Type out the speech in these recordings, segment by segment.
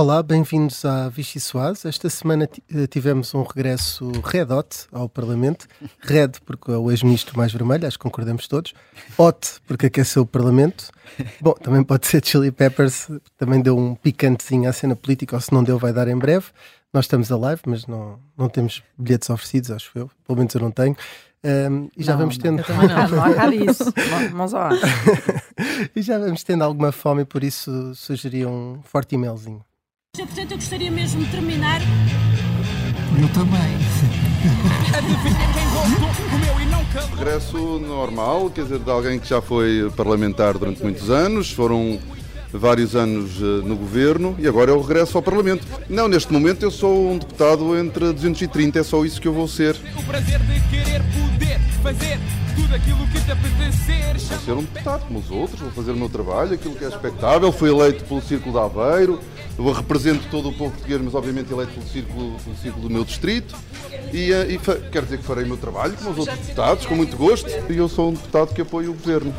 Olá, bem-vindos à Vichy Soaz. Esta semana eh, tivemos um regresso red hot ao Parlamento. Red, porque é o ex-ministro mais vermelho, acho que concordamos todos. Hot, porque aqueceu o Parlamento. Bom, também pode ser Chili Peppers, também deu um picantezinho à cena política, ou se não deu, vai dar em breve. Nós estamos a live, mas não, não temos bilhetes oferecidos, acho eu. Pelo menos eu não tenho. Um, e já não, vamos tendo. Não, não, não há cá disso. Vamos lá. e já vamos tendo alguma fome, e por isso sugeria um forte e-mailzinho. Portanto, eu gostaria mesmo de terminar. Eu também. Regresso normal, quer dizer, de alguém que já foi parlamentar durante muitos anos, foram vários anos eh, no governo e agora é o regresso ao Parlamento. Não, neste momento eu sou um deputado entre 230, é só isso que eu vou ser. O prazer de querer poder fazer tudo aquilo que te apetecer. Vou ser um deputado como os outros, vou fazer o meu trabalho, aquilo que é expectável. Fui eleito pelo Círculo de Aveiro, eu represento todo o povo português, mas obviamente eleito pelo Círculo, pelo círculo do meu distrito. E, eh, e quero dizer que farei o meu trabalho como os outros deputados, com muito gosto. E eu sou um deputado que apoia o governo.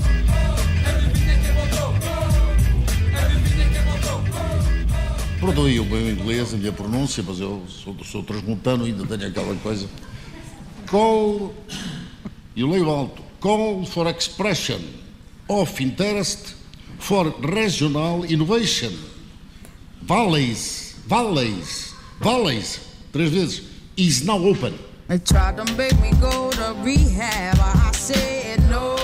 Perdoe o meu inglês, a minha pronúncia, mas eu sou, sou transmontano e ainda tenho aquela coisa. Call, e leio alto, call for expression of interest for regional innovation. Valleys, valleys, valleys, três vezes, is now open. They tried to make me go to rehab. I said no.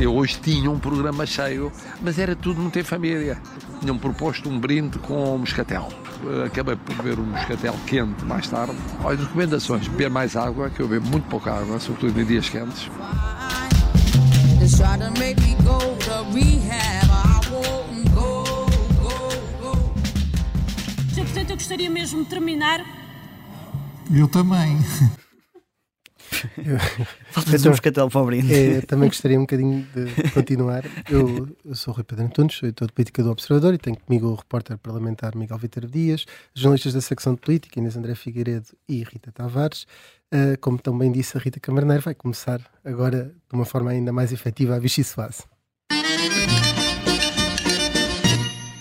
Eu hoje tinha um programa cheio, mas era tudo muito em família. Tinham proposto um brinde com moscatel. Acabei por beber um moscatel quente mais tarde. Olha, recomendações: beber mais água, que eu bebo muito pouca água, sobretudo em dias quentes. They tried to make me go to rehab. Portanto, eu gostaria mesmo de terminar. Eu também. Falta-nos um moscatel para o brinde. É, também gostaria um bocadinho de continuar. Eu, eu sou o Rui Pedro Antunes, sou editor de política do Observador e tenho comigo o repórter parlamentar Miguel Vítor Dias, jornalistas da secção de política Inês André Figueiredo e Rita Tavares. Uh, como também disse a Rita Camarneiro, vai começar agora de uma forma ainda mais efetiva a Vichy Soase.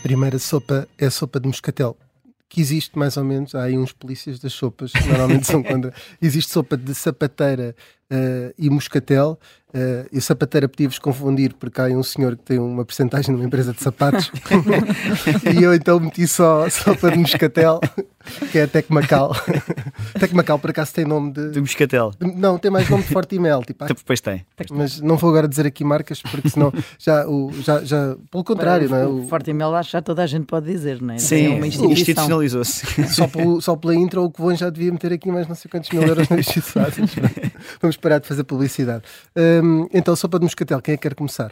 Primeira sopa é a sopa de moscatel que existe mais ou menos, há aí uns polícias das sopas, que normalmente são quando existe sopa de sapateira uh, e moscatel. Uh, e o sapateira podia-vos confundir porque há um senhor que tem uma porcentagem numa empresa de sapatos e eu então meti só sopa de moscatel, que é a Tecmacal. Tecmacal por acaso tem nome de. De moscatel. de- não, tem mais nome de Forte Mel. Tipo, ah, Depois tem. mas não vou agora dizer aqui marcas porque senão já, o, já, já pelo contrário, não é? O O- Forte Mel acho que já toda a gente pode dizer, não é? Sim, é uma instituição. institucionalizou-se. Só, pelo, só pela intro, o que vou já devia meter aqui mais não sei quantos mil euros na justiça. Vamos parar de fazer publicidade. Hum, então, sopa de moscatel, quem é que quer começar?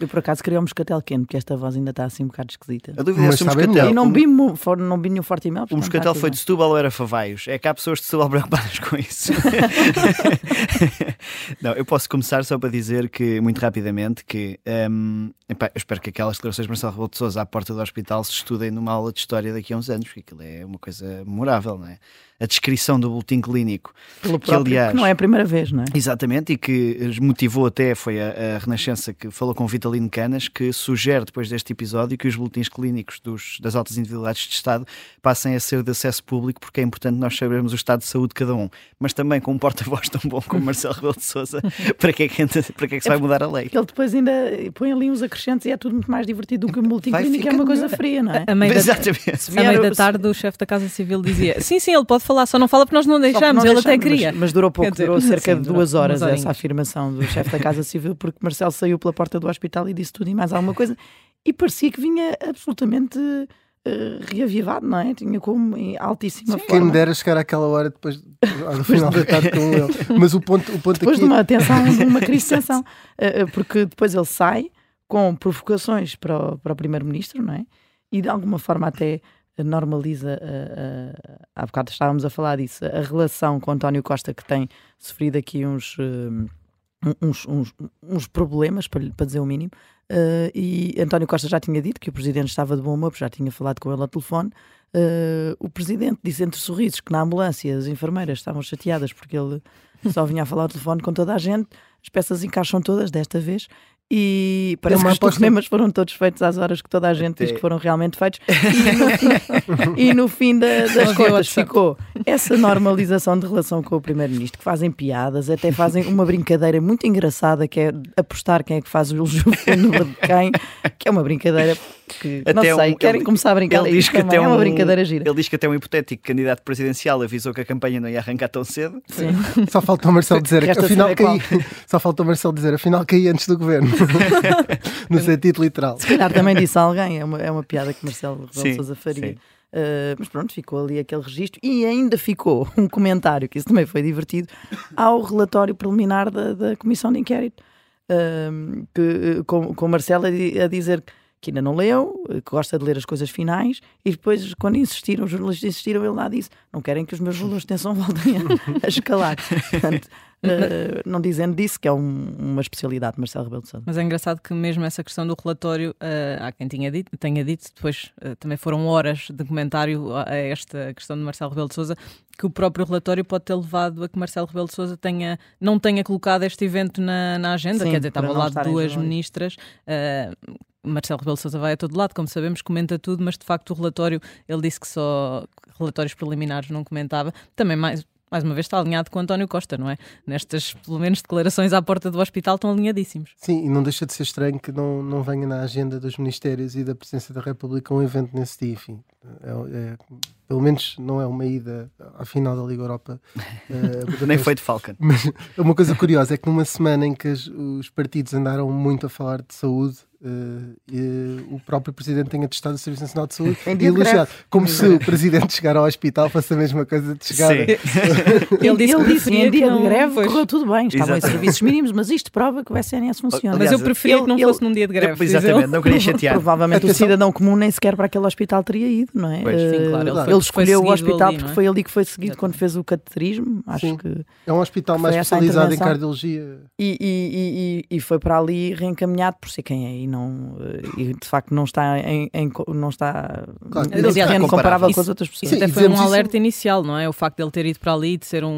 Eu por acaso queria um moscatel quente, porque esta voz ainda está assim um bocado esquisita. A dúvida é Mas se o moscatel, E não vi, for- não vi nenhum Forte Mel. o moscatel foi de Setúbal ou era Favaios? É que há pessoas de Setúbal preocupadas com isso. não, eu posso começar só para dizer que, muito rapidamente, que hum, epá, eu espero que aquelas declarações de Marcelo Rebelo de Sousa à porta do hospital se estudem numa aula de história daqui a uns anos, porque aquilo é uma coisa memorável, não é? A descrição do boletim clínico, Pelo que próprio, aliás... que não é a primeira vez, não é? Exatamente, e que motivou até foi a, a Renascença que falou com Vitalino Canas, que sugere depois deste episódio que os boletins clínicos dos- das altas individualidades de Estado passem a ser de acesso público, porque é importante nós sabermos o estado de saúde de cada um. Mas também com um porta-voz tão bom como Marcelo Rebelo de Sousa, para que é que, para que, é que se vai mudar a lei? Ele depois ainda põe ali uns acrescentos e é tudo muito mais divertido do que um boletim Vai clínico, é uma coisa fria, não é? A meio, da, Exatamente. Se a meio da tarde, o chefe da Casa Civil dizia: Sim, sim, ele pode falar, só não fala porque nós não deixamos. não ele até deixamos, queria. Mas, mas durou pouco, dizer, durou cerca sim, de durou duas horas essa afirmação do chefe da Casa Civil, porque Marcelo saiu pela porta do hospital e disse tudo e mais alguma coisa, e parecia que vinha absolutamente eh, reavivado, não é? Tinha como em altíssima Quem forma. me dera chegar àquela hora depois, ao final da tarde com ele. Mas o ponto, o ponto Depois aqui. de uma tensão, de uma crise de tensão, Eh, eh, porque depois ele sai com provocações para o, para o primeiro-ministro, não é? E de alguma forma até normaliza, eh, eh, há bocado estávamos a falar disso, a relação com António Costa, que tem sofrido aqui uns, eh, uns, uns, uns problemas, para, para dizer o mínimo, eh, e António Costa já tinha dito que o presidente estava de bom humor, já tinha falado com ele ao telefone. Eh, o presidente disse entre sorrisos que na ambulância as enfermeiras estavam chateadas porque ele só vinha a falar ao telefone com toda a gente, as peças encaixam todas desta vez, E parece que os telefonemas foram todos feitos às horas que toda a gente diz Até- que foram realmente feitos. E no fim, e no fim da- das contas ficou essa normalização de relação com o Primeiro-Ministro, que fazem piadas, até fazem uma brincadeira muito engraçada, que é apostar quem é que faz o elogio fúnebre de quem, que é uma brincadeira que, não Até sei, um- querem ele- começar a brincar Ele diz que até é uma um, brincadeira gira. Ele diz que até um hipotético candidato presidencial avisou que a campanha não ia arrancar tão cedo. Sim. Só falta o Marcelo dizer, afinal caí. Só falta o Marcelo dizer, afinal caí antes do governo. no sentido literal. Se calhar também disse a alguém, é uma, é uma piada que Marcelo Rebelo Sousa faria. sim. Uh, mas pronto, ficou ali aquele registro e ainda ficou um comentário, que isso também foi divertido, ao relatório preliminar da, da Comissão de Inquérito, um, que, com, com Marcelo a dizer que ainda não leu, que gosta de ler as coisas finais, e depois, quando insistiram, os jornalistas insistiram, ele lá disse: Não querem que os meus valores de tensão voltem a, a escalar. Portanto, uh, não dizendo disso, que é um- uma especialidade de Marcelo Rebelo de Sousa. Mas é engraçado que mesmo essa questão do relatório, eh, há quem tinha dito, tenha dito, depois eh, também foram horas de comentário a a esta questão de Marcelo Rebelo de Sousa, que o próprio relatório pode ter levado a que Marcelo Rebelo de Sousa tenha, não tenha colocado este evento na, na agenda, Sim, quer dizer, estava lá estarem duas ministras. eh, Marcelo Rebelo Sousa vai a todo lado, como sabemos, comenta tudo, mas de facto o relatório, ele disse que só relatórios preliminares não comentava. Também mais, mais uma vez está alinhado com António Costa, não é? Nestas, pelo menos, declarações à porta do hospital estão alinhadíssimos. Sim, e não deixa de ser estranho que não, não venha na agenda dos Ministérios e da Presidência da República um evento nesse dia. Enfim, é, é- pelo menos não é uma ida à final da Liga Europa. eh, Nem foi de Falcon. Mas uma coisa curiosa é que numa semana em que os partidos andaram muito a falar de saúde, o próprio Presidente tenha testado o Serviço Nacional de Saúde e elogiado. greve. Como se o Presidente chegar ao hospital fosse a mesma coisa de chegar. Sim. Ele disse que ele disse em dia de greve Pois. correu tudo bem, estavam em Exatamente. serviços mínimos, mas isto prova que o SNS funciona. Mas Aliás, eu preferia que não ele- fosse num dia de greve. Exatamente, ele. não queria chatear. Provavelmente o cidadão comum nem sequer para aquele hospital teria ido, não é? Pois. Sim, Eh, claro, ele foi- ele escolheu o hospital ali, porque é? foi ali que foi seguido quando fez o cateterismo, acho Sim. que. É um hospital mais especializado em cardiologia. E, e- e- e- e foi para ali reencaminhado por ser quem é e não eh, e de facto não está em, em não está Claro, não terreno comparável. comparável com as outras pessoas. Sim, Até e foi um dizemos isso- alerta inicial, não é? O facto de ele ter ido para ali, de ser um,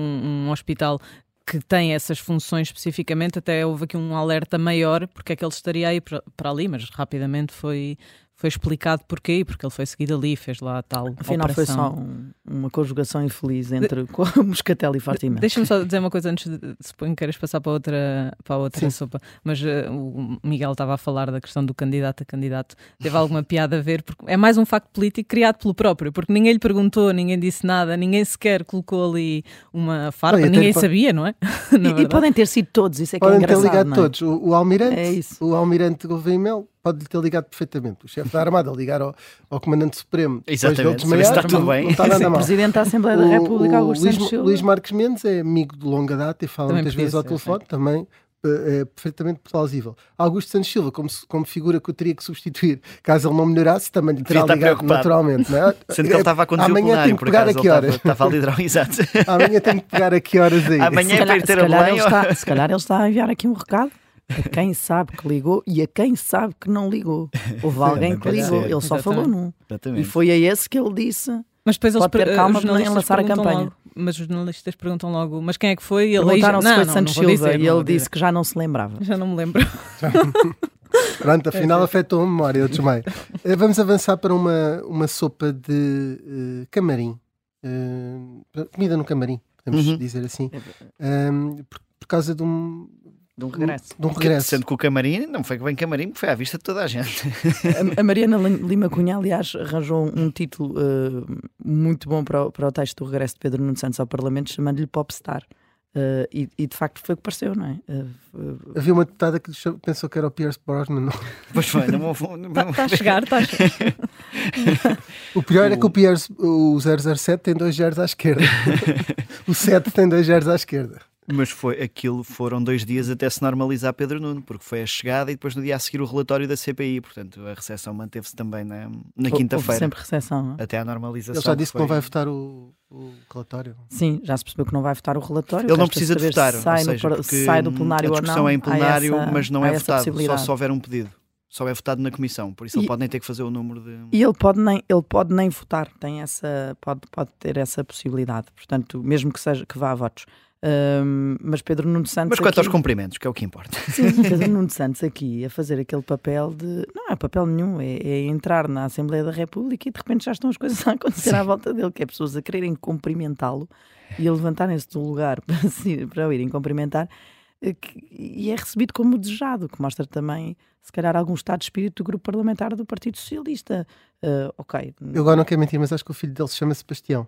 um hospital que tem essas funções especificamente, até houve aqui um alerta maior porque é que ele estaria aí para, para ali, mas rapidamente foi, foi explicado porquê, porque ele foi seguido ali, fez lá a tal Afinal foi operação. só um- uma conjugação infeliz entre o Moscatel e Fatima. Deixa-me só dizer uma coisa antes de suponho que queiras passar para outra, para a outra Sim. sopa, mas eh, o Miguel estava a falar da questão do candidato a candidato. Teve alguma piada a ver, porque é mais um facto político criado pelo próprio, porque ninguém lhe perguntou, ninguém disse nada, ninguém sequer colocou ali uma farpa, até ninguém sabia, não é? E, e podem ter sido todos, isso é que é Podem ter engraçado. ligado não é? todos. O, o almirante, É isso. o almirante Gouveia Mel pode ter ligado perfeitamente. O chefe da Armada ligar ao, ao comandante supremo. depois de ele Exatamente, desmaiar, está tudo não- bem. Não está nada O mal. Presidente da Assembleia da O- República, o Augusto Luís, Santos Silva. Luís Marques Mendes é amigo de longa data e fala Também muitas vezes ao telefone, também eh, é perfeitamente plausível. Augusto Santos Silva, como, como figura que eu teria que substituir, caso ele não melhorasse, também lhe terá ligado naturalmente. Não é? Sendo que ele estava a conduzir o Amanhã plenário, tenho que por pegar acaso, a que ele horas? estava, estava a liderar o exato. Amanhã tenho que pegar a que horas aí. Amanhã Se é para calhar, ir ter se a calhar ele Belém. está, se calhar ele está a enviar aqui um recado a quem sabe que ligou e a quem sabe que não ligou. Houve alguém que ligou, ser. ele só Exatamente. falou num. E foi a esse que ele disse. Mas depois eles Pode ter per- calma de jornalistas lançar a perguntam campanha. logo- mas os jornalistas perguntam logo, mas quem é que foi? E ele Perguntaram se não, foi não, Santos não Silva dizer, e ele disse que já não se lembrava. Já não me lembro. Pronto, afinal afetou a memória, eu desmaio. Eh, Vamos avançar para uma, uma sopa de eh, camarim. Eh, comida no camarim, podemos Uhum. dizer assim. Ehm, por, por causa de um, De um regresso. de um regresso. Sendo que o camarim não foi bem camarim, porque foi à vista de toda a gente. A, a Mariana Lima Cunha, aliás, arranjou um título eh, muito bom para o, para o texto do regresso de Pedro Nuno Santos ao Parlamento, chamando-lhe Popstar. Eh, e, e, de facto foi o que pareceu, não é? Foi- Havia uma deputada que pensou que era o Pierce Brosnan. não. Pois foi, não vou. não vou- Está a chegar, está a chegar. O pior é que o Pierce, o 007 tem dois zeros à esquerda. o 7 tem dois zeros à esquerda. Mas foi aquilo, foram dois dias até se normalizar Pedro Nuno, porque foi a chegada e depois no dia a seguir o relatório da CPI. Portanto, a recepção manteve-se também na, na quinta-feira, sempre recepção. não é? até à normalização. Ele já disse que foi- não vai votar o, o relatório. Sim, já se percebeu que não vai votar o relatório. Ele não precisa de votar, se sai, ou no seja, se sai do plenário a ou não. discussão é em plenário, essa- mas não é votado, só se houver um pedido. Só é votado na comissão, por isso ele E- pode nem ter que fazer o número de. E ele pode nem, ele pode nem votar, tem essa, pode, pode ter essa possibilidade. Portanto, mesmo que seja que vá a votos. Ahm, mas Pedro Nuno Santos. Mas quanto aos aqui- cumprimentos, que é o que importa. Sim, Pedro Nuno Santos aqui a fazer aquele papel de. Não é papel nenhum, é, é entrar na Assembleia da República e de repente já estão as coisas a acontecer à volta dele, que é pessoas a quererem cumprimentá-lo e a levantarem-se do lugar para, se- para o irem cumprimentar. eh, E é recebido como desejado, que mostra também, se calhar, algum estado de espírito do grupo parlamentar do Partido Socialista. Ah, ok. Eu agora não quero mentir, mas acho que o filho dele se chama Sebastião.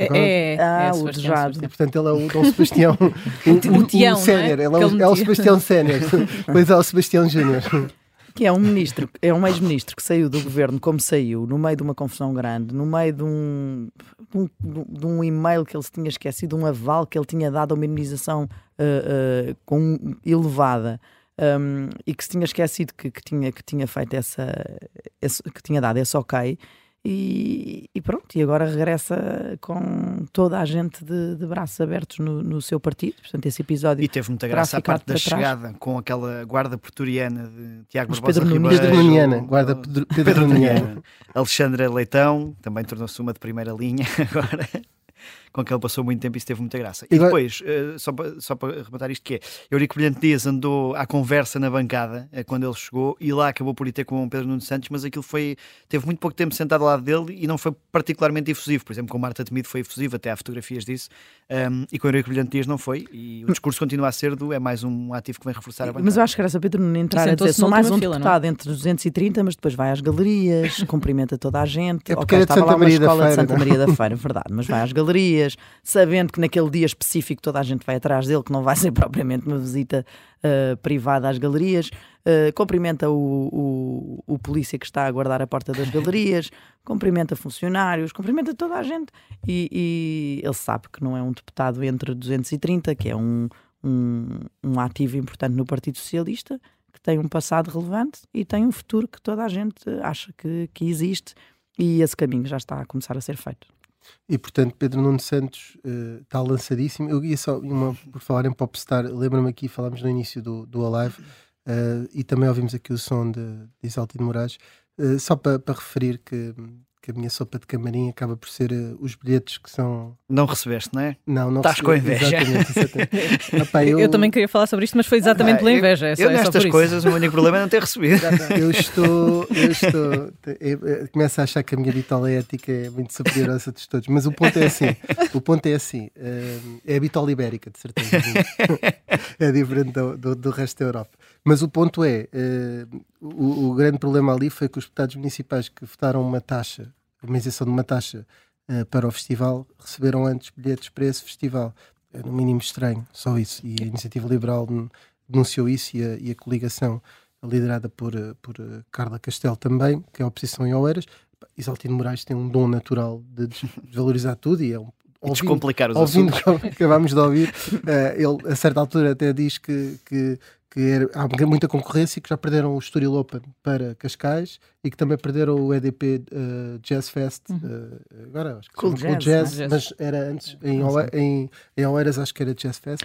Agora- É, é, Ah, é o. E portanto ele é o Dom Sebastião. o, O não é? sénior. Ele é ele o, é o. Sebastião sénior. Depois é o Sebastião Júnior. Que é um ministro, é um ex-ministro que saiu do governo como saiu, no meio de uma confusão grande, no meio de um, de um, de um e-mail que ele se tinha esquecido, um aval que ele tinha dado a uma indemnização uh, uh, com, elevada. um, e que se tinha esquecido que, que tinha, que tinha feito essa, esse- que tinha dado esse ok e, e pronto, e agora regressa com toda a gente de, de braços abertos no, no seu partido, portanto esse episódio E teve muita graça a parte da chegada com aquela guarda pretoriana de Tiago Mas Barbosa Pedro Nunes. Ribeiro. Guarda Pedro, Pedro Pedro. Alexandra Leitão, também tornou-se uma de primeira linha agora. Com quem ele passou muito tempo e isso teve muita graça. E Agora- depois, eh, só para, só para rematar isto, que é Eurico Brilhante Dias andou à conversa na bancada eh, quando ele chegou e lá acabou por ir ter com o Pedro Nuno Santos, mas aquilo foi. teve muito pouco tempo sentado ao lado dele e não foi particularmente efusivo. Por exemplo, com Marta Temido foi efusivo, até há fotografias disso, um, e com Eurico Brilhante Dias não foi. E o discurso continua a ser do é mais um ativo que vem reforçar a bancada. Mas eu acho que graça Pedro Nuno entrar a dizer sou mais um fila, não é? deputado entre 230, mas depois vai às galerias, cumprimenta toda a gente. É porque Ok, era de estava Santa lá uma Maria escola de Feira, Santa não é? Maria da Feira, verdade, mas vai às galerias, sabendo que naquele dia específico toda a gente vai atrás dele, que não vai ser propriamente uma visita ah, privada às galerias. Ah, cumprimenta o, o, o polícia que está a guardar a porta das galerias, cumprimenta funcionários, cumprimenta toda a gente. E, e ele sabe que não é um deputado entre 230, que é um, um, um ativo importante no Partido Socialista, que tem um passado relevante e tem um futuro que toda a gente acha que, que existe. E esse caminho já está a começar a ser feito. E portanto, Pedro Nuno Santos eh, está lançadíssimo. Eu ia só, uma, por falar em Popstar, lembro-me aqui, falámos no início do, do Alive eh, e também ouvimos aqui o som de, de Isaltino Moraes, eh, só para para referir que, que a minha sopa de camarim acaba por ser eh, os bilhetes que são. Não recebeste, não é? Não, não Estás com inveja. Exatamente, exatamente. Epá, Eu... também queria falar sobre isto, mas foi exatamente pela Ah, eu- inveja. É só, eu é só nestas por isso. coisas, o meu único problema é não ter recebido. Eu estou, eu estou, eu, eu começo a achar que a minha bitola ética é muito superior à de todos, mas o ponto é assim, o ponto é assim, eh, é a bitola ibérica, de certeza, é diferente do, do, do resto da Europa. Mas o ponto é, eh, o, o grande problema ali foi que os deputados municipais que votaram uma taxa, uma isenção de uma taxa eh, para o festival, receberam antes bilhetes para esse festival. É no mínimo estranho, só isso. E a Iniciativa Liberal denunciou isso e a, e a coligação liderada por, eh, por eh, Carla Castelo também, que é a oposição em Oeiras. Isaltino Moraes tem um dom natural de des- desvalorizar tudo e é um. E descomplicar os ouvindo assuntos. acabámos de ouvir, eh, ele a certa altura até diz que, que, que era- há muita concorrência e que já perderam o Estoril Open para Cascais e que também perderam o EDP eh, Jazz Fest. eh, agora acho que Cool chama Jazz, não é? mas era antes em, Oe- em, em Oeiras, acho que era Jazz Fest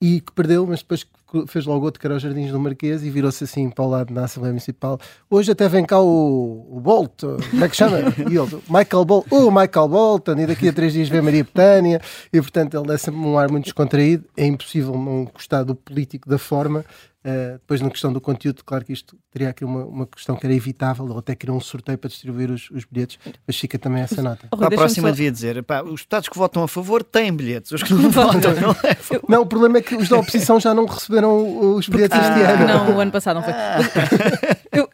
e que perdeu, mas depois que fez logo outro que era os Jardins do Marquês e virou-se assim para o lado na Assembleia Municipal. Hoje até vem cá o, o Bolt, como é que chama? E ele, Michael Bolt, o Michael Bolton, e daqui a três dias vem Maria Betânia, e portanto ele dá sempre um ar muito descontraído. É impossível não gostar do político da forma. Uh, depois, na questão do conteúdo, claro que isto teria aqui uma, uma questão que era evitável, ele até criou um sorteio para distribuir os, os bilhetes, mas fica também essa nota. Oh, Para a próxima só- devia dizer: pá, os deputados que votam a favor têm bilhetes, os que não votam não levam. Não, o problema é que os da oposição já não receberam os bilhetes este Ah, ano. Não, o ano passado não foi. Eu, eu-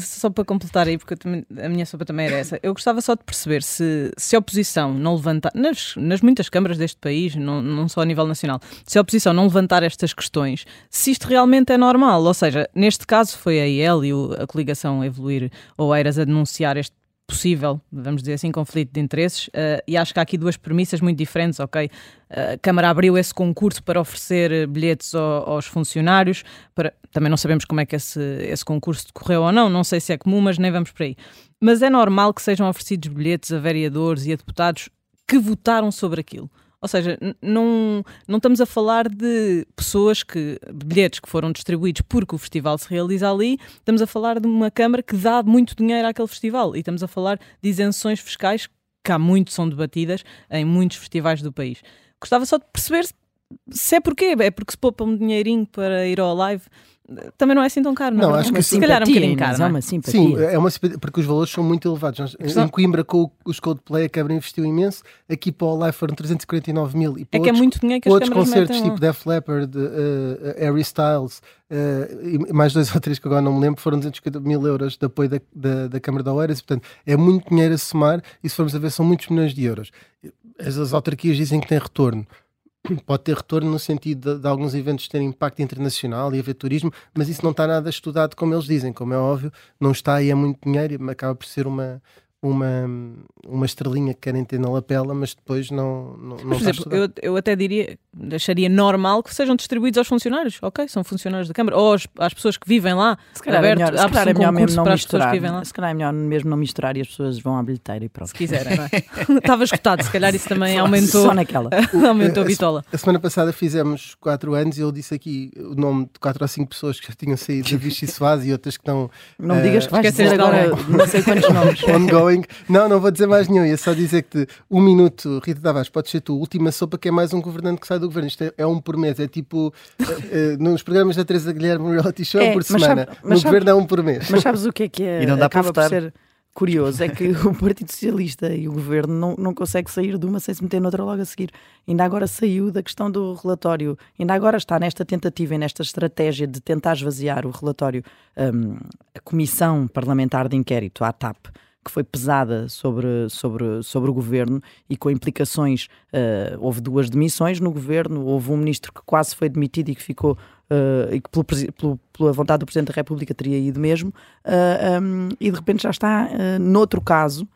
só para completar aí, porque a minha sopa também era essa, eu gostava só de perceber se, se a oposição não levantar, nas, nas muitas câmaras deste país, não, não só a nível nacional, se a oposição não levantar estas questões, se isto realmente é normal. Ou seja, neste caso foi a IEL e a coligação Evoluir Oeiras a denunciar este possível, vamos dizer assim, conflito de interesses, eh, e acho que há aqui duas premissas muito diferentes, ok? A Câmara abriu esse concurso para oferecer eh, bilhetes ao- aos funcionários, para... também não sabemos como é que esse, esse concurso decorreu ou não, não sei se é comum, mas nem vamos por aí. Mas é normal que sejam oferecidos bilhetes a vereadores e a deputados que votaram sobre aquilo. Ou seja, não, não estamos a falar de pessoas que, bilhetes que foram distribuídos porque o festival se realiza ali, estamos a falar de uma Câmara que dá muito dinheiro àquele festival e estamos a falar de isenções fiscais que há muito são debatidas em muitos festivais do país. Gostava só de perceber se é porquê. É porque se poupa um dinheirinho para ir ao live, também não é assim tão caro, não, Não, é? acho que se calhar é um bocadinho caro. é é? uma simpatia. Sim, é uma simpatia, porque os valores são muito elevados. Nós, Questão- Em Coimbra, com o- os Coldplay, a Câmara investiu imenso. Aqui para o Live foram 349 mil. E para É que é outros- muito dinheiro que as outros concertos, metem tipo. Def Leppard, eh, Harry Styles, e mais dois ou três que agora não me lembro, foram 250 mil euros de apoio da, da, da Câmara de Oeiras. Portanto, é muito dinheiro a somar e se formos a ver, são muitos milhões de euros. As, as autarquias dizem que tem retorno. Pode ter retorno no sentido de, de alguns eventos terem impacto internacional e haver turismo, mas isso não está nada estudado como eles dizem, como é óbvio, não está e é muito dinheiro acaba por ser uma, uma, uma estrelinha que querem ter na lapela, mas depois não, não, não por exemplo, eu, eu até diria, acharia normal que sejam distribuídos aos funcionários, ok? São funcionários da Câmara, ou às, às pessoas que vivem lá, Se calhar é aberto, melhor, se calhar é um melhor mesmo não para as pessoas misturar. que vivem lá. Se calhar é melhor mesmo não misturar e as pessoas vão à bilheteira e pronto. Se quiserem, não é? Estava escutado, se calhar isso também aumentou, Só naquela. aumentou a A- bitola. A semana passada fizemos 4 anos e eu disse aqui o nome de 4 ou 5 pessoas que já tinham saído da Vichy Soaz e outras que estão Não eh, digas que vais dizer agora não sei quantos nomes. ongoing. Não, não vou dizer mais nenhum. Ia só dizer que um minuto, Rita Tavares, pode ser tu. Última sopa que é mais um governante que sai do governo. Isto é, é um por mês. É tipo eh, nos programas da Teresa Guilherme reality show É, por semana. sabe- no governo é um por mês. Mas sabes o que é que é? E não dá para acaba por votar. ser curioso? É que o Partido Socialista e o Governo não, não consegue sair de uma sem se meter noutra logo a seguir. Ainda agora saiu da questão do relatório. Ainda agora está nesta tentativa e nesta estratégia de tentar esvaziar o relatório, hum, a Comissão Parlamentar de Inquérito, a ATAP, que foi pesada sobre, sobre, sobre o governo e com implicações. eh, houve duas demissões no governo, houve um ministro que quase foi demitido e que ficou. eh, e que pelo pelo- pela vontade do Presidente da República teria ido mesmo, eh, um, e de repente já está eh, noutro caso.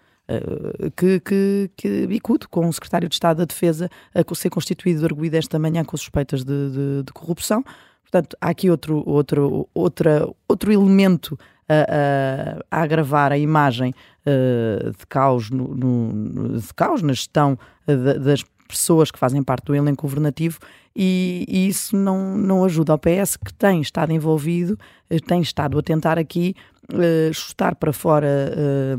que, que, que bicudo com o Secretário de Estado da Defesa a ser constituído arguído esta manhã com suspeitas de, de- de corrupção. Portanto, há aqui outro, outro, outra, outro elemento a, a- a agravar a imagem eh, de, caos no, no- de caos na gestão eh, da- das pessoas que fazem parte do elenco governativo e, e isso não, não ajuda ao PS que tem estado envolvido, eh, tem estado a tentar aqui eh, chutar para fora eh,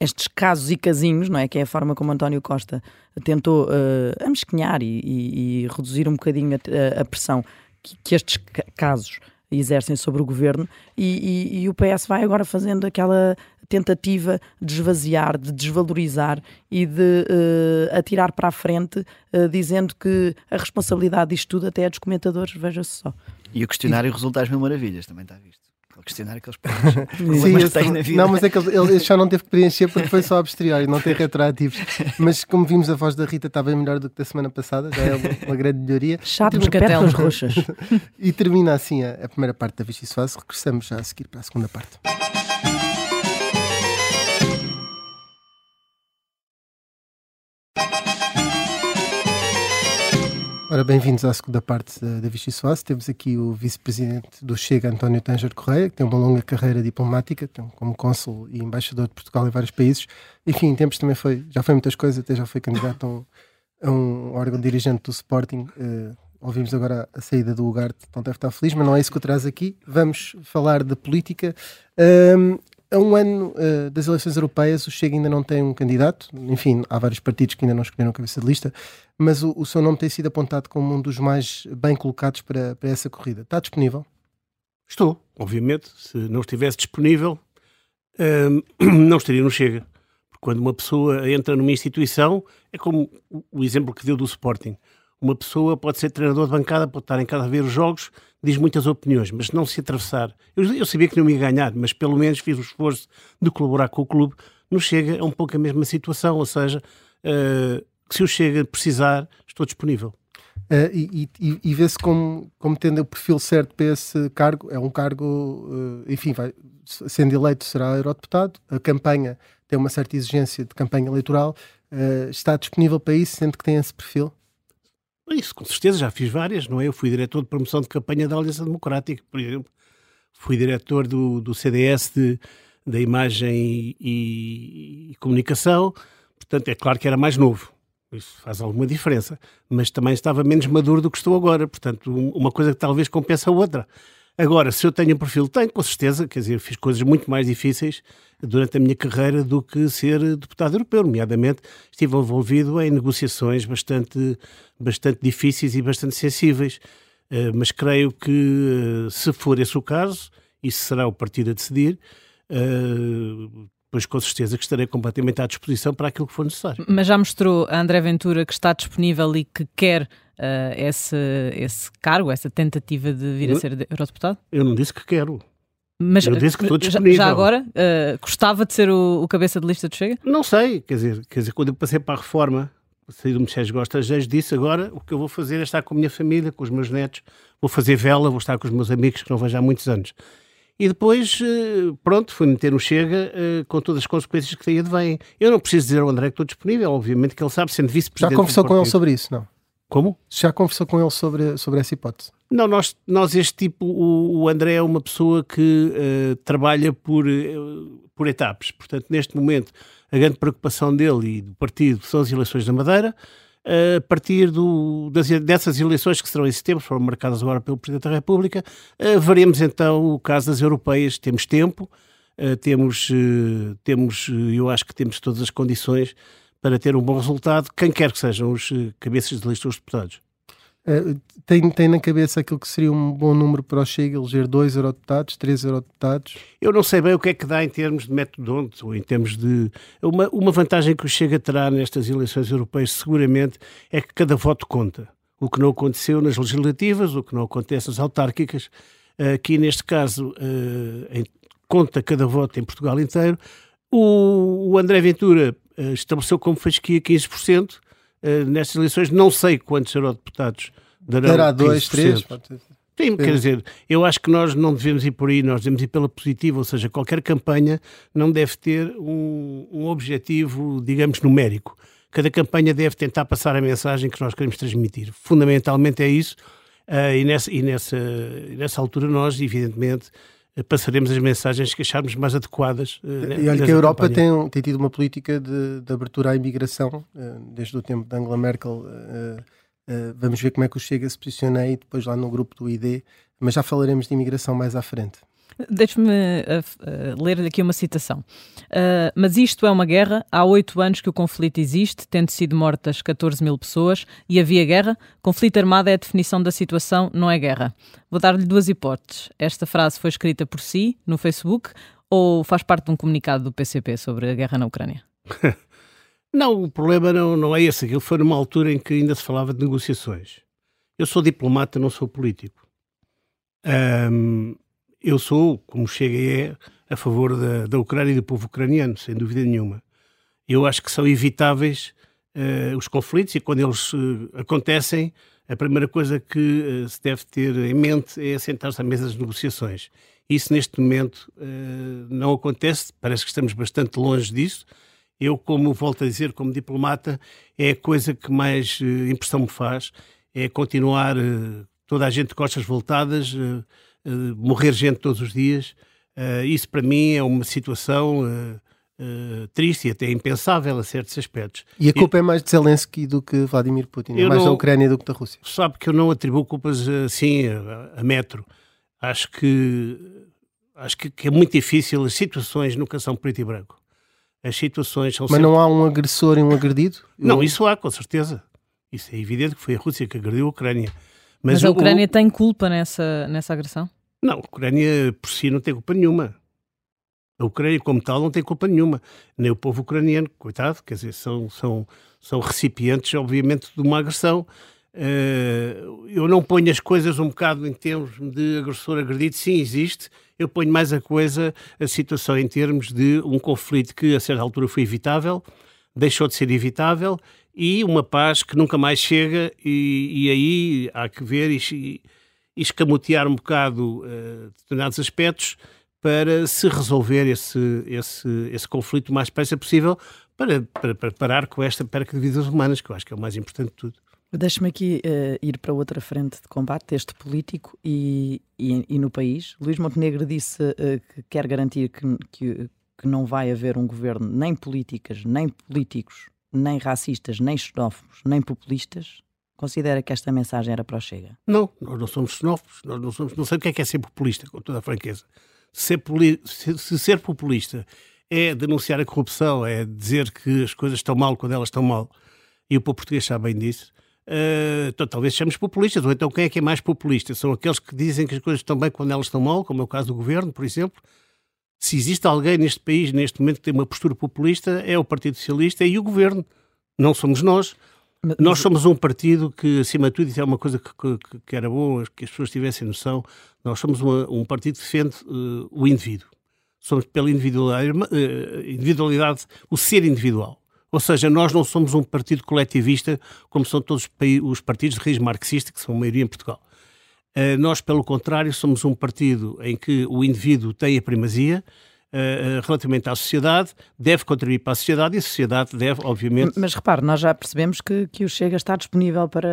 estes casos e casinhos, não é? Que é a forma como António Costa tentou uh, amesquinhar e, e- e reduzir um bocadinho a, a pressão que, que estes ca- casos exercem sobre o governo e, e- e o PS vai agora fazendo aquela tentativa de esvaziar, de desvalorizar e de uh, atirar para a frente, uh, dizendo que a responsabilidade disto tudo até é dos comentadores, veja-se só. E o questionário resulta às mil maravilhas, também está visto. Aquele questionário que eles preenchem. Sim, têm na vida. não, mas é que ele, ele já não teve que preencher porque foi só a posteriori, não tem retroativos. Mas como vimos, a voz da Rita está bem melhor do que da semana passada, já é uma, uma grande melhoria. Chato, Catel. das roxas. E termina assim a, a primeira parte da Vichy Soase. Regressamos já a seguir para a segunda parte. Ora, bem-vindos à segunda parte da, Vichy Soase. Temos aqui o vice-presidente do Chega, António Tanger Correia, que tem uma longa carreira diplomática, tem como cônsul e embaixador de Portugal em vários países. Enfim, em tempos também foi, já foi muitas coisas, até já foi candidato a um, a um órgão dirigente do Sporting. eh, ouvimos agora a saída do Ugarte, então deve estar feliz, mas não é isso que o traz aqui. Vamos falar de política. Ahm, a um ano eh, das eleições europeias, o Chega ainda não tem um candidato. Enfim, há vários partidos que ainda não escolheram cabeça de lista, mas o, o seu nome tem sido apontado como um dos mais bem colocados para, para essa corrida. Está disponível? Estou, obviamente. Se não estivesse disponível, hum, não estaria no Chega. Porque quando uma pessoa entra numa instituição, é como o exemplo que deu do Sporting. Uma pessoa pode ser treinador de bancada, pode estar em casa a ver os jogos, diz muitas opiniões, mas não se atravessar. Eu, eu sabia que não ia ganhar, mas pelo menos fiz o esforço de colaborar com o clube. No Chega é um pouco a mesma situação, ou seja, eh, se o Chega precisar, estou disponível. Eh, e e, e vê-se como, como tendo o perfil certo para esse cargo. É um cargo, eh, enfim, vai, sendo eleito será eurodeputado. A campanha tem uma certa exigência de campanha eleitoral. Eh, está disponível para isso, sendo que tem esse perfil? Isso, com certeza, já fiz várias, não é? Eu fui diretor de promoção de campanha da Aliança Democrática, por exemplo. Fui diretor do, do CDS de, da Imagem e, e Comunicação. Portanto, é claro que era mais novo. Isso faz alguma diferença. Mas também estava menos maduro do que estou agora. Portanto, um- uma coisa que talvez compensa a outra. Agora, se eu tenho um perfil, tenho, com certeza, quer dizer, fiz coisas muito mais difíceis durante a minha carreira do que ser deputado europeu, nomeadamente estive envolvido em negociações bastante, bastante difíceis e bastante sensíveis, Eh, mas creio que eh, se for esse o caso, isso será o partido a decidir, eh, pois com certeza que estarei completamente à disposição para aquilo que for necessário. Mas já mostrou a André Ventura que está disponível e que quer eh, esse, esse cargo, essa tentativa de vir a ser de- eurodeputado? Eu não disse que quero. Mas Eu disse que estou já- disponível. Já, agora, eh, gostava de ser o, o cabeça de lista do Chega? Não sei, quer dizer, quer dizer, quando eu passei para a reforma, saí do Mexés Gosta, já disse agora o que eu vou fazer é estar com a minha família, com os meus netos, vou fazer vela, vou estar com os meus amigos que não vejo há muitos anos. E depois, eh, pronto, fui meter no Chega eh, com todas as consequências que daí advêm. Eu não preciso dizer ao André que estou disponível, obviamente que ele sabe, sendo Já vice-presidente. conversou do com ele sobre isso, não? Como? Já conversou com ele sobre, sobre essa hipótese? Não, nós, nós este tipo, o, o André é uma pessoa que eh, trabalha por, eh, por etapas. Portanto, neste momento, a grande preocupação dele e do partido são as eleições da Madeira. A partir do, das, dessas eleições que serão em setembro, foram marcadas agora pelo Presidente da República, veremos então o caso das europeias. Temos tempo, temos, temos, eu acho que temos todas as condições para ter um bom resultado, quem quer que sejam os eh, cabeças de lista ou os deputados. Eh, tem, tem na cabeça aquilo que seria um bom número para o Chega eleger dois eurodeputados, três eurodeputados? Eu não sei bem o que é que dá em termos de metodontes ou em termos de. Uma, uma vantagem que o Chega terá nestas eleições europeias, seguramente, é que cada voto conta. O que não aconteceu nas legislativas, o que não acontece nas autárquicas. Aqui, neste caso, eh, conta cada voto em Portugal inteiro. O, o André Ventura eh, estabeleceu como fasquia 15%. Eh, nestas eleições, não sei quantos eurodeputados darão. Dará dois, 15%. três? pode ser. Sim, quer dizer, eu acho que nós não devemos ir por aí, nós devemos ir pela positiva, ou seja, qualquer campanha não deve ter um, um objetivo, digamos, numérico. Cada campanha deve tentar passar a mensagem que nós queremos transmitir. Fundamentalmente é isso, eh, e, nessa, e, nessa, e nessa altura nós, evidentemente, eh, passaremos as mensagens que acharmos mais adequadas. eh, E olha nessa que a Europa tem, tem tido uma política de, de abertura à imigração, eh, desde o tempo de Angela Merkel. eh, vamos ver como é que o Chega se posiciona aí, depois lá no grupo do ID, mas já falaremos de imigração mais à frente. Deixe-me uh, f- uh, ler aqui uma citação. Uh, mas isto é uma guerra. Há oito anos que o conflito existe, tendo sido mortas 14 mil pessoas, e havia guerra. Conflito armado é a definição da situação, não é guerra. Vou dar-lhe duas hipóteses. Esta frase foi escrita por si, no Facebook, ou faz parte de um comunicado do PCP sobre a guerra na Ucrânia? Não, o problema não, não é esse. Aquilo foi numa altura em que ainda se falava de negociações. Eu sou diplomata, não sou político. Ahm, eu sou, como chega é, a favor da, da Ucrânia e do povo ucraniano, sem dúvida nenhuma. Eu acho que são evitáveis eh, os conflitos e quando eles eh, acontecem, a primeira coisa que eh, se deve ter em mente é sentar-se à mesa das negociações. Isso neste momento não acontece, parece que estamos bastante longe disso. Eu, como volto a dizer, como diplomata, é a coisa que mais impressão me faz, é continuar toda a gente de costas voltadas, eh, morrer gente todos os dias. Eh, isso para mim é uma situação eh, triste e até impensável a certos aspectos. E a culpa é mais de Zelensky do que Vladimir Putin, é mais da não- Ucrânia do que da Rússia. Sabe que eu não atribuo culpas assim a, a metro. Acho que acho que, que é muito difícil. As situações nunca são preto e branco. As situações são Mas sempre... não há um agressor e um agredido? Não, isso há, com certeza. Isso é evidente que foi a Rússia que agrediu a Ucrânia. Mas, o- a o- Ucrânia tem culpa nessa, nessa agressão? Não, a Ucrânia por si não tem culpa nenhuma. A Ucrânia, como tal, não tem culpa nenhuma. Nem o povo ucraniano, coitado, quer dizer, são, são, são recipientes, obviamente, de uma agressão. Eh, eu não ponho as coisas um bocado em termos de agressor agredido, sim, existe. Eu ponho mais a coisa, a situação em termos de um conflito que a certa altura foi evitável, deixou de ser evitável e uma paz que nunca mais chega e, e aí há que ver e, e escamotear um bocado eh, determinados aspectos para se resolver esse, esse, esse conflito o mais depressa possível para, para, para parar com esta perca de vidas humanas, que eu acho que é o mais importante de tudo. Deixe-me aqui eh, ir para outra frente de combate, este político e, e, e no país. Luís Montenegro disse eh, que quer garantir que, que, que não vai haver um governo nem políticas, nem políticos, nem racistas, nem xenófobos, nem populistas. Considera que esta mensagem era para o Chega? Não, nós não somos xenófobos, nós não somos, não sei o que é que é ser populista, com toda a franqueza. Ser se, se ser populista é denunciar a corrupção, é dizer que as coisas estão mal quando elas estão mal, e o povo português sabe bem disso, eh, então talvez sejamos populistas, ou então quem é que é mais populista? São aqueles que dizem que as coisas estão bem quando elas estão mal, como é o caso do governo, por exemplo. Se existe alguém neste país, neste momento, que tem uma postura populista, é o Partido Socialista e o governo. Não somos nós. Mas- Nós somos um partido que, acima de tudo, isso é uma coisa que, que- que era bom que as pessoas tivessem noção, nós somos uma- um partido que defende eh, o indivíduo. Somos pela individualidade, eh, individualidade, o ser individual. Ou seja, nós não somos um partido coletivista como são todos os partidos de raiz marxista, que são a maioria em Portugal. Eh, Nós, pelo contrário, somos um partido em que o indivíduo tem a primazia eh, eh, relativamente à sociedade, deve contribuir para a sociedade e a sociedade deve, obviamente, Mas repare, nós já percebemos que, que o Chega está disponível para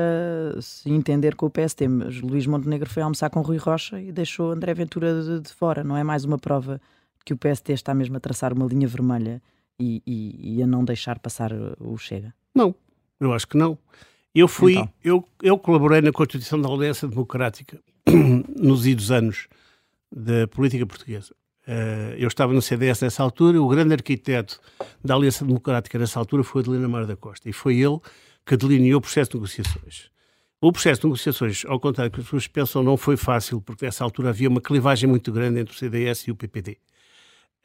se entender com o PST. Mas Luís Montenegro foi almoçar com Rui Rocha e deixou André Ventura de, de fora. Não é mais uma prova que o PST está mesmo a traçar uma linha vermelha e, e- e a não deixar passar o Chega? Não, eu acho que não. Eu fui, Então. eu, eu colaborei na Constituição da Aliança Democrática nos idos anos da política portuguesa. Eh, eu estava no CDS nessa altura, o grande arquiteto da Aliança Democrática nessa altura foi Adelina Mar da Costa e foi ele que delineou o processo de negociações. O processo de negociações, ao contrário do que as pessoas pensam, não foi fácil, porque nessa altura havia uma clivagem muito grande entre o CDS e o PPD.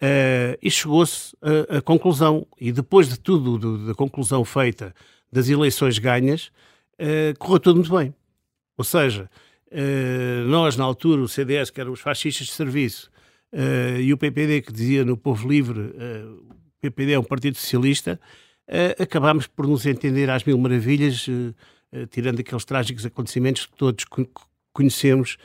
Eh, e chegou-se a conclusão, e depois de tudo, do- da conclusão feita das eleições ganhas, eh, correu tudo muito bem. Ou seja, eh, nós, na altura, o CDS, que eram os fascistas de serviço, eh, e o PPD, que dizia no Povo Livre, o PPD é um partido socialista, acabámos por nos entender às mil maravilhas, tirando aqueles trágicos acontecimentos que todos co- conhecemos,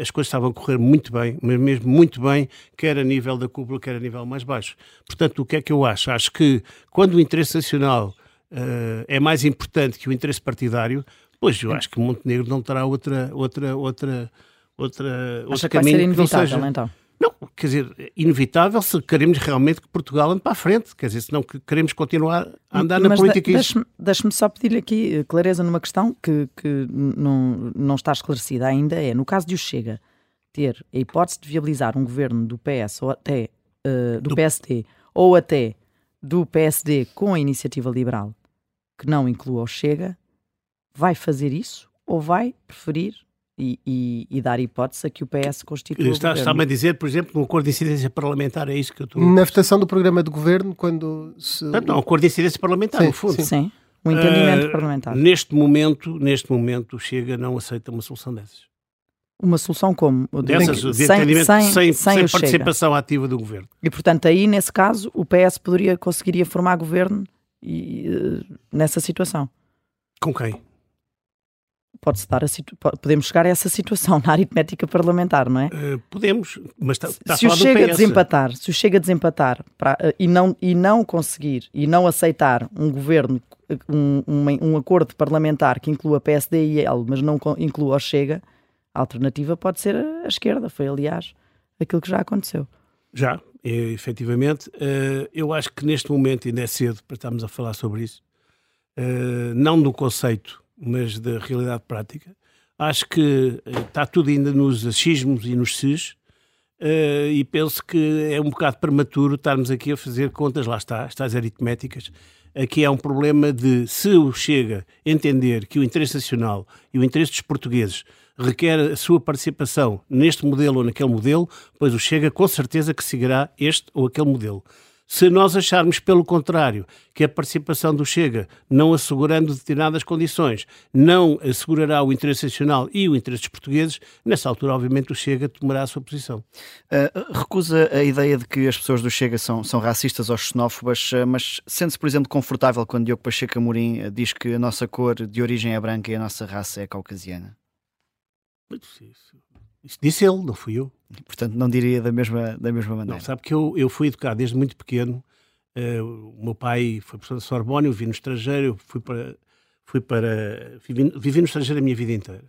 as coisas estavam a correr muito bem, mas mesmo muito bem, quer a nível da cúpula, quer a nível mais baixo. Portanto, o que é que eu acho? Acho que quando o interesse nacional eh, é mais importante que o interesse partidário, pois eu acho que Montenegro não terá outra, outra, outra, outra, Acha outro que vai ser caminho que não inevitável, seja. então? Não, quer dizer, é inevitável se queremos realmente que Portugal ande para a frente, quer dizer, se não que queremos continuar a andar na Mas política. de- isso- deixe-me só pedir-lhe aqui eh, clareza numa questão que, que não, não está esclarecida ainda. É, no caso de o Chega ter a hipótese de viabilizar um governo do PS ou até eh, do, Do- PSD ou até do PSD com a iniciativa liberal que não inclua o Chega, vai fazer isso ou vai preferir e, e- e dar hipótese a que o PS constitua o Está, governo? está-me a dizer, por exemplo, um acordo de incidência parlamentar, é isso que eu estou. Na votação do programa de governo, quando se. Portanto, não, um acordo de incidência parlamentar, Sim, no fundo. sim. Sim, um entendimento Eh, parlamentar. Neste momento, neste momento, o Chega não aceita uma solução dessas. Uma solução como? Dessas, que- de entendimento sem, sem, sem o Chega. participação ativa do governo. E portanto, aí nesse caso, o PS poderia, conseguiria formar governo e, eh, nessa situação. Com quem? Pode-se dar a situ... po- Podemos chegar a essa situação na aritmética parlamentar, não é? Eh, podemos, mas está, a se o Chega a desempatar, se o Chega a desempatar para, eh, e, não, e não conseguir e não aceitar um governo, um, um, um acordo parlamentar que inclua PSD e L, mas não inclua o Chega, a alternativa pode ser a esquerda. Foi, aliás, aquilo que já aconteceu. Já, é, efetivamente. Eh, eu acho que neste momento ainda é cedo para estarmos a falar sobre isso. Eh, não do conceito, mas da realidade prática. Acho que eh, está tudo ainda nos achismos e nos ses. eh, e penso que é um bocado prematuro estarmos aqui a fazer contas, lá está, estas aritméticas. Aqui há um problema de se o Chega entender que o interesse nacional e o interesse dos portugueses requer a sua participação neste modelo ou naquele modelo, pois o Chega com certeza que seguirá este ou aquele modelo. Se nós acharmos, pelo contrário, que a participação do Chega, não assegurando determinadas condições, não assegurará o interesse nacional e o interesse dos portugueses, nessa altura, obviamente, o Chega tomará a sua posição. Uh, recusa a ideia de que as pessoas do Chega são, são racistas ou xenófobas, uh, mas sente-se, por exemplo, confortável quando Diogo Pacheco Amorim uh, diz que a nossa cor de origem é branca e a nossa raça é caucasiana? Isso, disse ele, não fui eu. Portanto, não diria da mesma, da mesma maneira. Não, sabe que eu, eu fui educado desde muito pequeno. eh, o meu pai foi professor de Sorbonne, eu vivi no estrangeiro, eu fui para, fui para vivi, vivi no estrangeiro a minha vida inteira.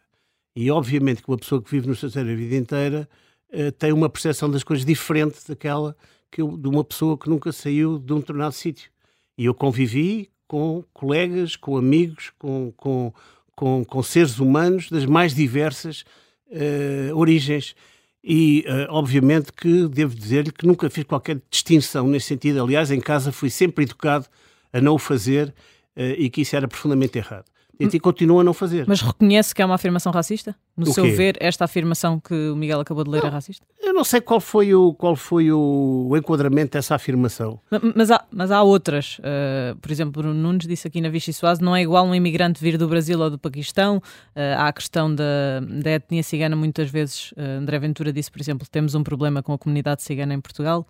E obviamente que uma pessoa que vive no estrangeiro a vida inteira eh, tem uma percepção das coisas diferente daquela que eu, de uma pessoa que nunca saiu de um determinado sítio. E eu convivi com colegas, com amigos, com, com, com, com seres humanos das mais diversas eh, origens. E, eh, obviamente, que devo dizer-lhe que nunca fiz qualquer distinção nesse sentido. Aliás, em casa fui sempre educado a não o fazer eh, e que isso era profundamente errado. E continuo a não fazer. Mas reconhece que é uma afirmação racista? No O seu quê? ver, esta afirmação que o Miguel acabou de ler é racista? Eu não sei qual foi o, qual foi o enquadramento dessa afirmação. Ma- Mas há, mas há outras. Uh, por exemplo, Bruno Nunes disse aqui na Vichy Soase não é igual um imigrante vir do Brasil ou do Paquistão. Uh, há a questão da, da etnia cigana, muitas vezes. uh, André Ventura disse, por exemplo, temos um problema com a comunidade cigana em Portugal.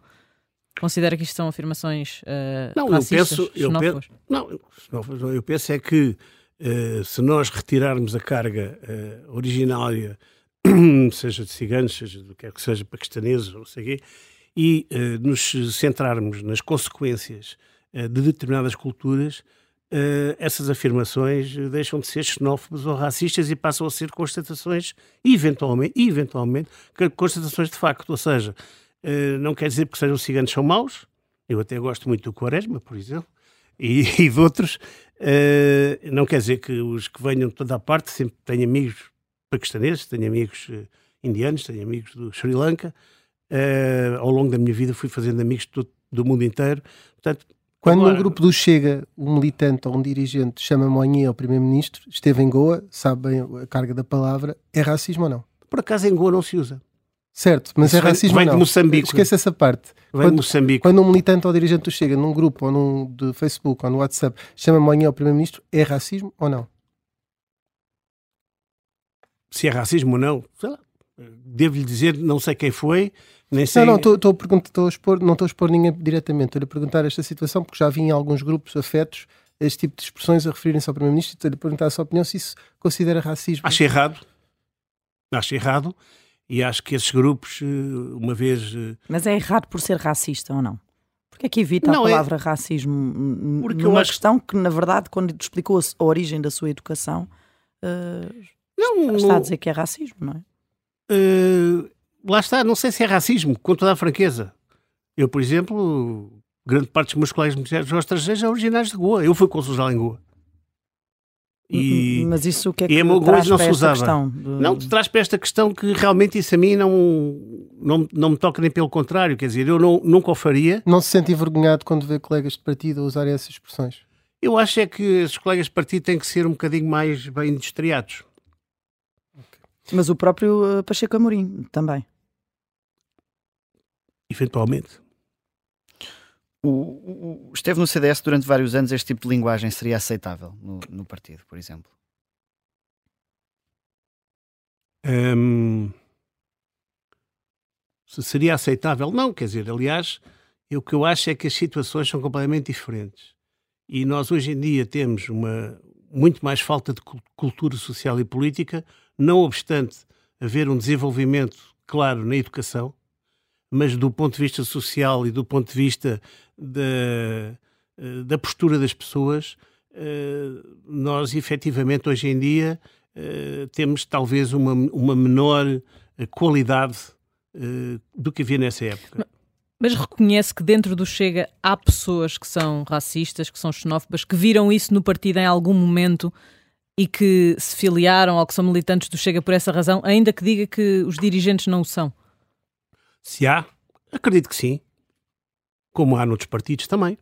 Considera que isto são afirmações uh, Não, eu racistas, penso, eu penso, não, eu penso é que se nós retirarmos a carga eh, originária, seja de ciganos, seja do que quer que seja, paquistaneses, não sei o quê, e eh, nos centrarmos nas consequências eh, de determinadas culturas, eh, essas afirmações eh, deixam de ser xenófobas ou racistas e passam a ser constatações, eventualmente, eventualmente constatações de facto. Ou seja, eh, não quer dizer que sejam ciganos são maus, eu até gosto muito do Quaresma, por exemplo, e, e de outros. eh, não quer dizer que os que venham de toda a parte, sempre tenho amigos paquistaneses, tenho amigos eh, indianos, tenho amigos do Sri Lanka. eh, ao longo da minha vida fui fazendo amigos todo- do mundo inteiro. Portanto, Quando agora- num grupo do Chega, um militante ou um dirigente chama Moinha ao Primeiro-Ministro, esteve em Goa, sabe bem a carga da palavra, é racismo ou não? Por acaso em Goa não se usa. Certo, mas Isso é vem- racismo vem de não? Moçambique. Esqueça essa parte. Vem de Quando, Moçambique. quando um militante ou dirigente do Chega, num grupo ou num de Facebook ou no WhatsApp, chama Moinha ao Primeiro-Ministro, é racismo ou não? Se é racismo ou não, sei lá. Devo-lhe dizer, não sei quem foi, nem sei. Não, não, estou- a expor, não estou a expor ninguém diretamente, estou a perguntar esta situação porque já vi em alguns grupos afetos este tipo de expressões a referirem-se ao Primeiro-Ministro e estou-lhe a perguntar a sua opinião se isso considera racismo. Acho errado. Acho errado. E acho que esses grupos, eh, uma vez. eh, Mas é errado por ser racista ou não? Porque é que evita Não, a é- palavra racismo n- Porque eu numa acho- questão que, na verdade, quando explicou a, origem da sua educação, eh, Não, está a dizer que é racismo, não é? eh, lá está, não sei se é racismo, com toda a franqueza. Eu, por exemplo, grande parte dos meus colegas mulheres ou estrangeiros são originários de Goa. Eu fui consul em Goa. E, Mas isso o que é que em Mogoes traz não para se esta usava. questão? de- Não, traz para esta questão que realmente isso a mim não, não, não me toca nem pelo contrário. Quer dizer, eu não, nunca o faria. Não se sente envergonhado quando vê colegas de partido a usarem essas expressões? Eu acho é que os colegas de partido têm que ser um bocadinho mais bem industriados. Mas o próprio eh, Pacheco Amorim também. Eventualmente. O- o- esteve no CDS durante vários anos, este tipo de linguagem seria aceitável no, no partido, por exemplo? Hum, se seria aceitável? Não, quer dizer, aliás, o que eu acho é que as situações são completamente diferentes. E nós hoje em dia temos uma muito mais falta de cul- cultura social e política, não obstante haver um desenvolvimento claro na educação, mas do ponto de vista social e do ponto de vista da, eh, da postura das pessoas, eh, nós efetivamente hoje em dia eh, temos talvez uma, uma menor qualidade do que havia nessa época. Mas reconhece que dentro do Chega há pessoas que são racistas, que são xenófobas, que viram isso no partido em algum momento e que se filiaram ou que são militantes do Chega por essa razão, ainda que diga que os dirigentes não o são. Se há, acredito que sim. Como há noutros partidos também.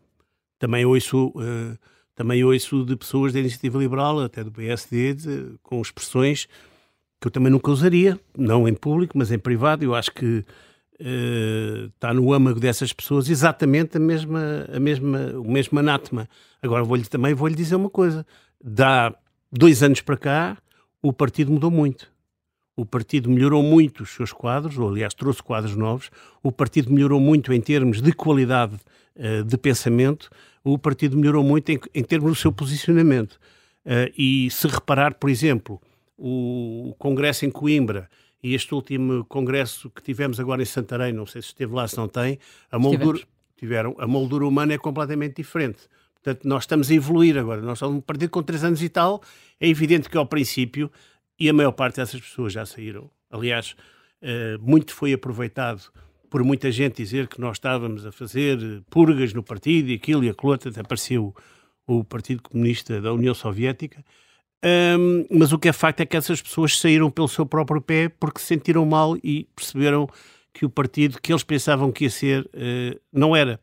Também ouço, eh, também ouço de pessoas da Iniciativa Liberal, até do PSD, de- com expressões que eu também nunca usaria, não em público, mas em privado. Eu acho que eh, está no âmago dessas pessoas exatamente a mesma, a mesma, o mesmo anátema. Agora vou-lhe também vou-lhe dizer uma coisa. Dá dois anos para cá, o partido mudou muito. O partido melhorou muito os seus quadros, ou aliás trouxe quadros novos. O partido melhorou muito em termos de qualidade eh, de pensamento. O partido melhorou muito em, em termos do seu posicionamento. Eh, e se reparar, por exemplo, o Congresso em Coimbra e este último congresso que tivemos agora em Santarém, não sei se esteve lá, se não tem, a moldura, tiveram, a moldura humana é completamente diferente. Portanto, nós estamos a evoluir agora. Nós somos um partido com três anos e tal. É evidente que ao princípio, e a maior parte dessas pessoas já saíram. Aliás, eh, muito foi aproveitado por muita gente dizer que nós estávamos a fazer purgas no partido e aquilo e aquilo até apareceu o, Partido Comunista da União Soviética. Hum, mas o que é facto é que essas pessoas saíram pelo seu próprio pé porque se sentiram mal e perceberam que o partido que eles pensavam que ia ser eh, não era.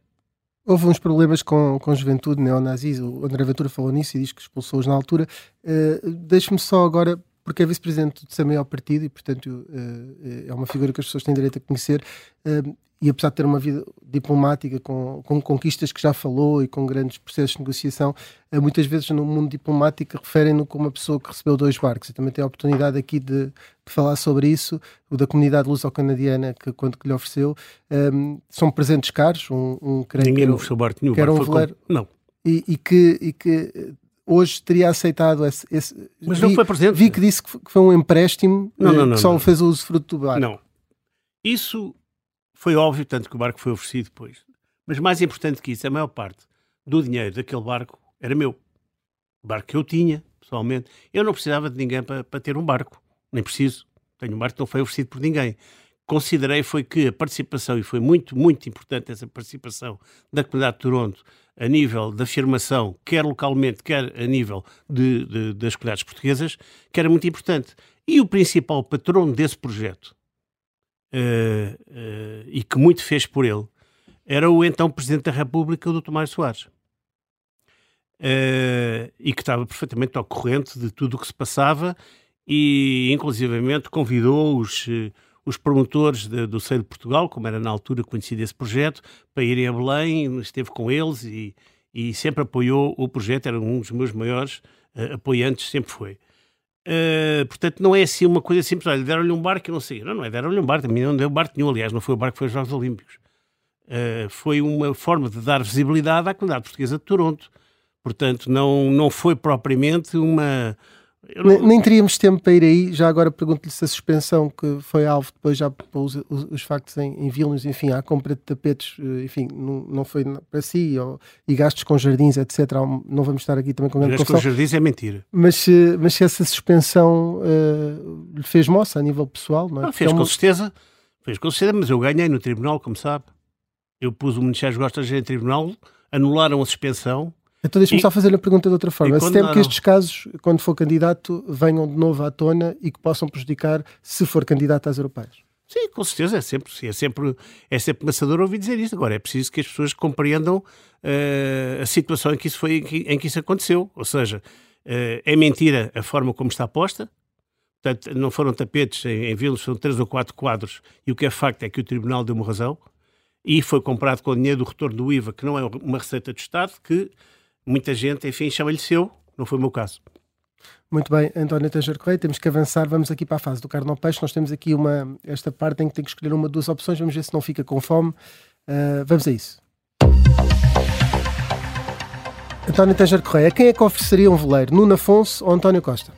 Houve uns problemas com, com juventude neonazis, o André Ventura falou nisso e diz que expulsou-os na altura. Uh, Deixe-me só agora, porque é vice-presidente do seu maior partido e, portanto, uh, é uma figura que as pessoas têm direito a conhecer, uh, e apesar de ter uma vida diplomática com, com conquistas que já falou e com grandes processos de negociação, muitas vezes no mundo diplomático referem-no como uma pessoa que recebeu dois barcos. Eu também tenho a oportunidade aqui de, de falar sobre isso, o da comunidade luso-canadiana, que quando que lhe ofereceu, um, são presentes caros, um, um creio Ninguém que era- ofereceu barco nenhum. que era um barco veleiro- com- Não. e, e que, e que eh, hoje teria aceitado esse. esse- Mas vi, não foi presente. Vi que disse que foi, um empréstimo Não, eh, não, não, que só fez o usufruto do barco. Não. Isso foi óbvio, tanto que o barco foi oferecido depois. Mas mais importante que isso, a maior parte do dinheiro daquele barco era meu. O barco que eu tinha, pessoalmente. Eu não precisava de ninguém para, para ter um barco. Nem preciso. Tenho um barco que não foi oferecido por ninguém. Considerei foi que a participação, e foi muito, muito importante essa participação da comunidade de Toronto a nível da afirmação, quer localmente, quer a nível de- de- das comunidades portuguesas, que era muito importante. E o principal patrono desse projeto, eh, eh, e que muito fez por ele, era o então Presidente da República, o Dr. Mário Soares. Eh, e que estava perfeitamente ao corrente de tudo o que se passava e, inclusivamente, convidou os, os promotores de- do Seio de Portugal, como era na altura conhecido esse projeto, para irem a Belém, esteve com eles e, e sempre apoiou o projeto, era um dos meus maiores eh, apoiantes, sempre foi. Uh, portanto, não é assim uma coisa simples. Olha, deram-lhe um barco e não sei. Não, não é deram-lhe um barco. A mim não deu barco nenhum. Aliás, não foi o barco foi aos Jogos Olímpicos. Uh, foi uma forma de dar visibilidade à comunidade portuguesa de Toronto. Portanto, não, não foi propriamente uma. Não- Nem, teríamos tempo para ir aí. Já agora pergunto-lhe se a suspensão que foi alvo depois já pôs os, os factos em, em Vilnius, enfim, a compra de tapetes, eh, enfim, não, não foi para si, ou, e gastos com jardins, etc. Não vamos estar aqui também com grande Aliás, com confusão. jardins é mentira. Mas, se- mas se essa suspensão eh, lhe fez moça a nível pessoal, não é? Não, fez é com certeza. Fez com certeza, mas eu ganhei no tribunal, como sabe. Eu pus o Ministério dos Gostas em tribunal, anularam a suspensão. Então deixa-me só fazer a pergunta de outra forma. Se temo que estes casos, quando for candidato, venham de novo à tona e que possam prejudicar se for candidato às europeias. Sim, com certeza, é sempre, é sempre, é sempre maçador ouvir dizer isto. Agora, é preciso que as pessoas compreendam eh, a situação em que, isso foi, em, que, em que isso aconteceu. Ou seja, eh, é mentira a forma como está posta. Portanto, não foram tapetes em, em Vilos, foram três ou quatro quadros. E o que é facto é que o Tribunal deu-me razão. E foi comprado com o dinheiro do retorno do IVA, que não é uma receita do Estado, que muita gente, enfim, chama-lhe seu. Não foi o meu caso. Muito bem, António Tanger Correia, temos que avançar. Vamos aqui para a fase do carne ao peixe. Nós temos aqui uma, esta parte em que tem que escolher uma ou duas opções. Vamos ver se não fica com fome. Ah, vamos a isso. António Tanger Correia, quem é que ofereceria um veleiro? Nuno Afonso ou António Costa?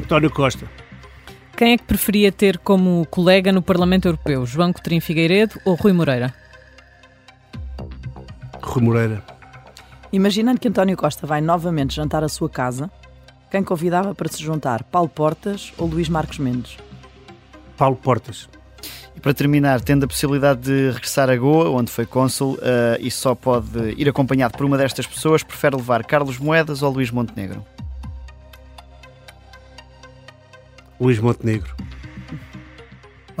António Costa. Quem é que preferia ter como colega no Parlamento Europeu? João Coutinho Figueiredo ou Rui Moreira? Rui Moreira. Imaginando que António Costa vai novamente jantar à sua casa, quem convidava para se juntar? Paulo Portas ou Luís Marcos Mendes? Paulo Portas. E para terminar, tendo a possibilidade de regressar a Goa, onde foi cônsul, eh, e só pode ir acompanhado por uma destas pessoas, prefere levar Carlos Moedas ou Luís Montenegro? Luís Montenegro.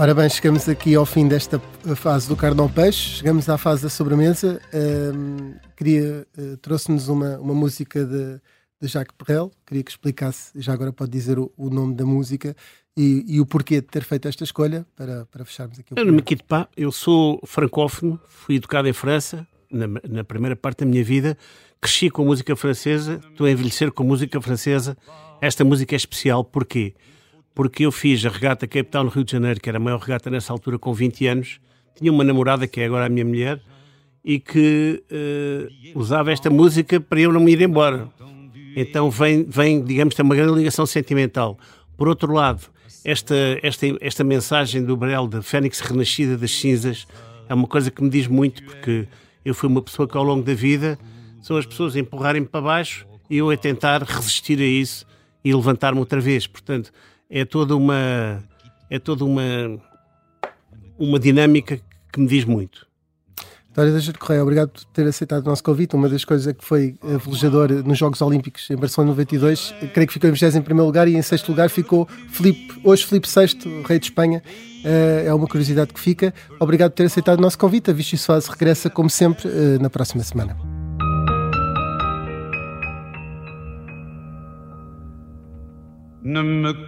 Ora bem, chegamos aqui ao fim desta fase do carne ao peixe, chegamos à fase da sobremesa. Ahm, queria, eh, trouxe-nos uma, uma música de, de Jacques Perrel, queria que explicasse, já agora pode dizer o, o nome da música e, e o porquê de ter feito esta escolha, para, para fecharmos aqui o Eu não me quito pá, eu sou francófono, fui educado em França, na, na primeira parte da minha vida, cresci com música francesa, estou a envelhecer com música francesa. Esta música é especial, porquê? Porque eu fiz a regata Cape Town Rio de Janeiro, que era a maior regata nessa altura, com 20 anos. Tinha uma namorada, que é agora a minha mulher, e que eh, usava esta música para eu não me ir embora. Então vem, vem digamos, tem uma grande ligação sentimental. Por outro lado, esta, esta, esta mensagem do Brel de Fênix renascida das cinzas é uma coisa que me diz muito, porque eu fui uma pessoa que ao longo da vida são as pessoas a empurrarem-me para baixo e eu a tentar resistir a isso e levantar-me outra vez. Portanto, é toda uma é toda uma uma dinâmica que me diz muito. Vitória da Correia, obrigado por ter aceitado o nosso convite. Uma das coisas é que foi velejador nos Jogos Olímpicos em Barcelona 92, creio que ficou em 21 lugar e em sexto lugar ficou Filipe, hoje Filipe VI, rei de Espanha. Eh, É uma curiosidade que fica. Obrigado por ter aceitado o nosso convite. A Vichy Soase regressa, como sempre, eh, na próxima semana. Ne me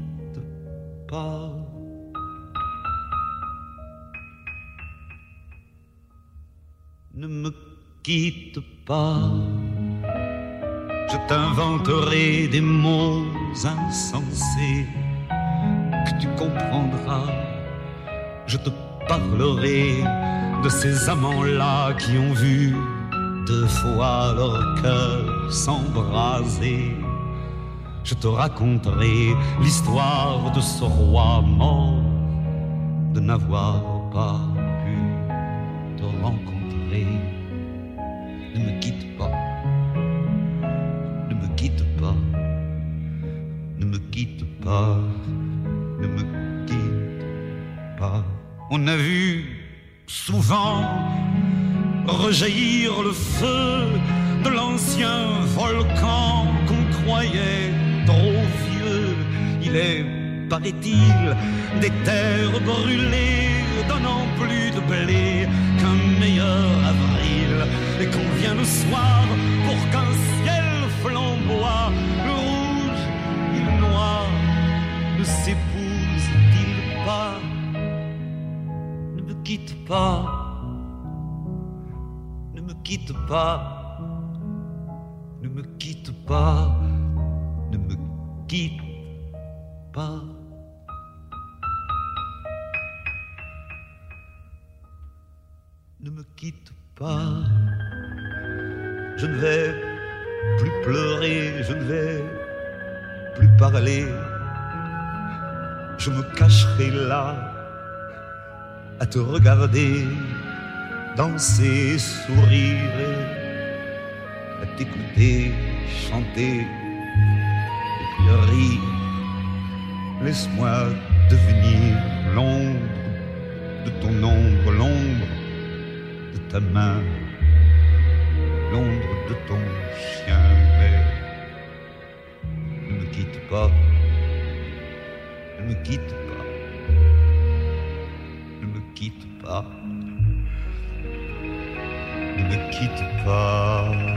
Ne me quitte pas, je t'inventerai des mots insensés que tu comprendras. Je te parlerai de ces amants-là qui ont vu deux fois leur cœur s'embraser. Je te raconterai l'histoire de ce roi mort, de n'avoir pas pu te rencontrer. Ne me quitte pas, ne me quitte pas, ne me quitte pas, ne me quitte pas. On a vu souvent rejaillir le feu paraît-il, des terres brûlées, donnant plus de blé qu'un meilleur avril. Et qu'on vient le soir pour qu'un ciel flamboie, le rouge et le noir ne s'épousent-ils pas Ne me quitte pas, ne me quitte pas, ne me quitte pas ne me quitte pas. Quitte pas. Je ne vais plus pleurer, je ne vais plus parler. Je me cacherai là à te regarder, danser, sourire, à t'écouter, chanter et puis rire. Laisse-moi devenir l'ombre de ton ombre, l'ombre de ta main, l'ombre de ton chien. Mais ne me quitte pas, ne me quitte pas, ne me quitte pas, ne me quitte pas.